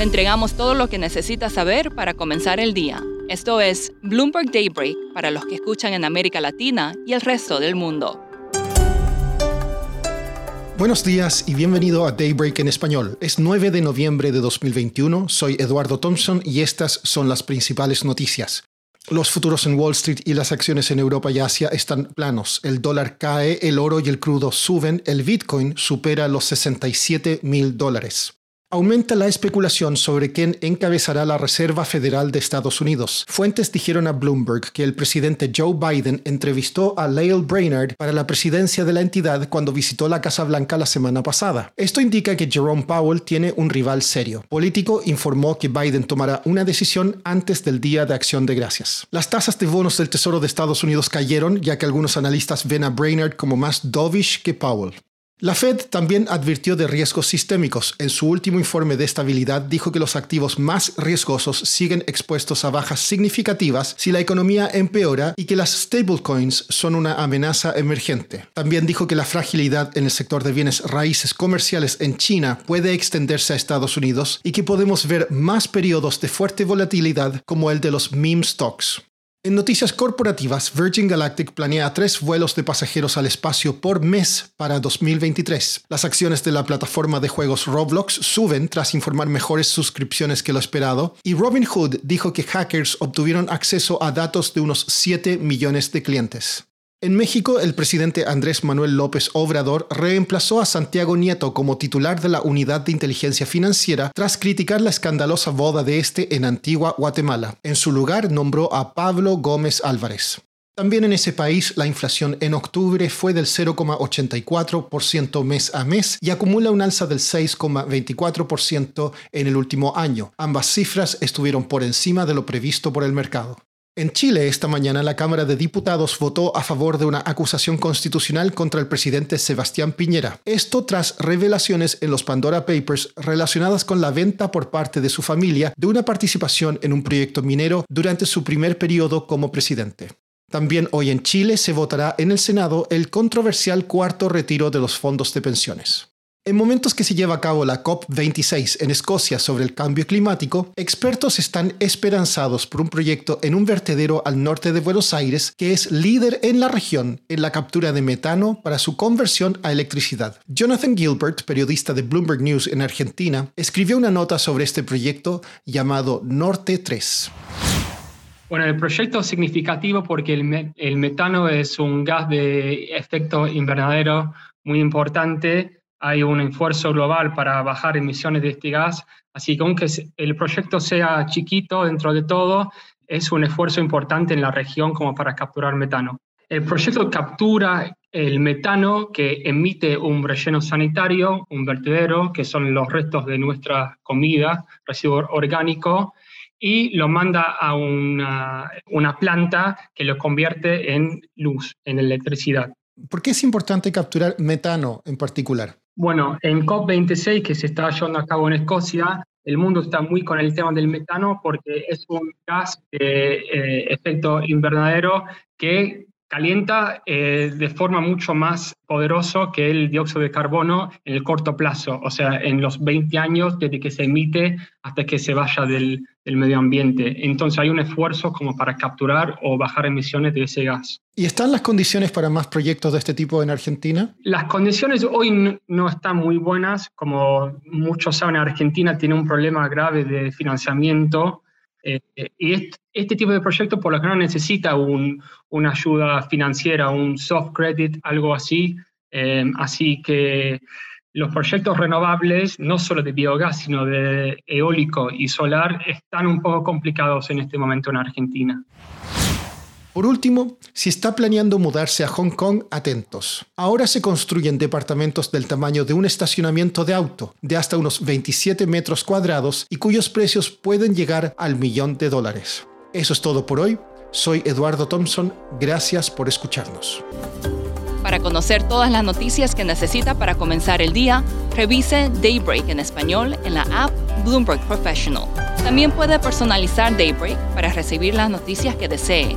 Le entregamos todo lo que necesita saber para comenzar el día. Esto es Bloomberg Daybreak para los que escuchan en América Latina y el resto del mundo. Buenos días y bienvenido a Daybreak en español. Es 9 de noviembre de 2021, soy Eduardo Thompson y estas son las principales noticias. Los futuros en Wall Street y las acciones en Europa y Asia están planos. El dólar cae, el oro y el crudo suben, el Bitcoin supera los 67 mil dólares. Aumenta la especulación sobre quién encabezará la Reserva Federal de Estados Unidos. Fuentes dijeron a Bloomberg que el presidente Joe Biden entrevistó a Lael Brainerd para la presidencia de la entidad cuando visitó la Casa Blanca la semana pasada. Esto indica que Jerome Powell tiene un rival serio. Político informó que Biden tomará una decisión antes del Día de Acción de Gracias. Las tasas de bonos del Tesoro de Estados Unidos cayeron ya que algunos analistas ven a Brainerd como más dovish que Powell. La Fed también advirtió de riesgos sistémicos. En su último informe de estabilidad dijo que los activos más riesgosos siguen expuestos a bajas significativas si la economía empeora y que las stablecoins son una amenaza emergente. También dijo que la fragilidad en el sector de bienes raíces comerciales en China puede extenderse a Estados Unidos y que podemos ver más periodos de fuerte volatilidad como el de los meme stocks. En noticias corporativas, Virgin Galactic planea tres vuelos de pasajeros al espacio por mes para 2023. Las acciones de la plataforma de juegos Roblox suben tras informar mejores suscripciones que lo esperado, y Robinhood dijo que hackers obtuvieron acceso a datos de unos 7 millones de clientes. En México, el presidente Andrés Manuel López Obrador reemplazó a Santiago Nieto como titular de la Unidad de Inteligencia Financiera tras criticar la escandalosa boda de este en Antigua, Guatemala. En su lugar nombró a Pablo Gómez Álvarez. También en ese país la inflación en octubre fue del 0,84% mes a mes y acumula un alza del 6,24% en el último año. Ambas cifras estuvieron por encima de lo previsto por el mercado. En Chile, esta mañana, la Cámara de Diputados votó a favor de una acusación constitucional contra el presidente Sebastián Piñera. Esto tras revelaciones en los Pandora Papers relacionadas con la venta por parte de su familia de una participación en un proyecto minero durante su primer periodo como presidente. También hoy en Chile se votará en el Senado el controversial cuarto retiro de los fondos de pensiones. En momentos que se lleva a cabo la COP26 en Escocia sobre el cambio climático, expertos están esperanzados por un proyecto en un vertedero al norte de Buenos Aires que es líder en la región en la captura de metano para su conversión a electricidad. Jonathan Gilbert, periodista de Bloomberg News en Argentina, escribió una nota sobre este proyecto llamado Norte 3. Bueno, el proyecto es significativo porque el, el metano es un gas de efecto invernadero muy importante hay un esfuerzo global para bajar emisiones de este gas, así que aunque el proyecto sea chiquito dentro de todo, es un esfuerzo importante en la región como para capturar metano. El proyecto captura el metano que emite un relleno sanitario, un vertedero, que son los restos de nuestra comida, residuo orgánico, y lo manda a una, una planta que lo convierte en luz, en electricidad. ¿Por qué es importante capturar metano en particular? Bueno, en COP26 que se está llevando a cabo en Escocia, el mundo está muy con el tema del metano porque es un gas de eh, efecto invernadero que calienta eh, de forma mucho más poderosa que el dióxido de carbono en el corto plazo, o sea, en los 20 años desde que se emite hasta que se vaya del, del medio ambiente. Entonces hay un esfuerzo como para capturar o bajar emisiones de ese gas. ¿Y están las condiciones para más proyectos de este tipo en Argentina? Las condiciones hoy no están muy buenas. Como muchos saben, Argentina tiene un problema grave de financiamiento eh, y este, tipo de proyecto por lo general necesita una ayuda financiera, un soft credit, algo así. Eh, así que los proyectos renovables, no solo de biogás, sino de eólico y solar, están un poco complicados en este momento en Argentina. Por último, si está planeando mudarse a Hong Kong, atentos. Ahora se construyen departamentos del tamaño de un estacionamiento de auto, de hasta unos 27 metros cuadrados y cuyos precios pueden llegar al millón de dólares. Eso es todo por hoy. Soy Eduardo Thompson. Gracias por escucharnos. Para conocer todas las noticias que necesita para comenzar el día, revise Daybreak en español en la app Bloomberg Professional. También puede personalizar Daybreak para recibir las noticias que desee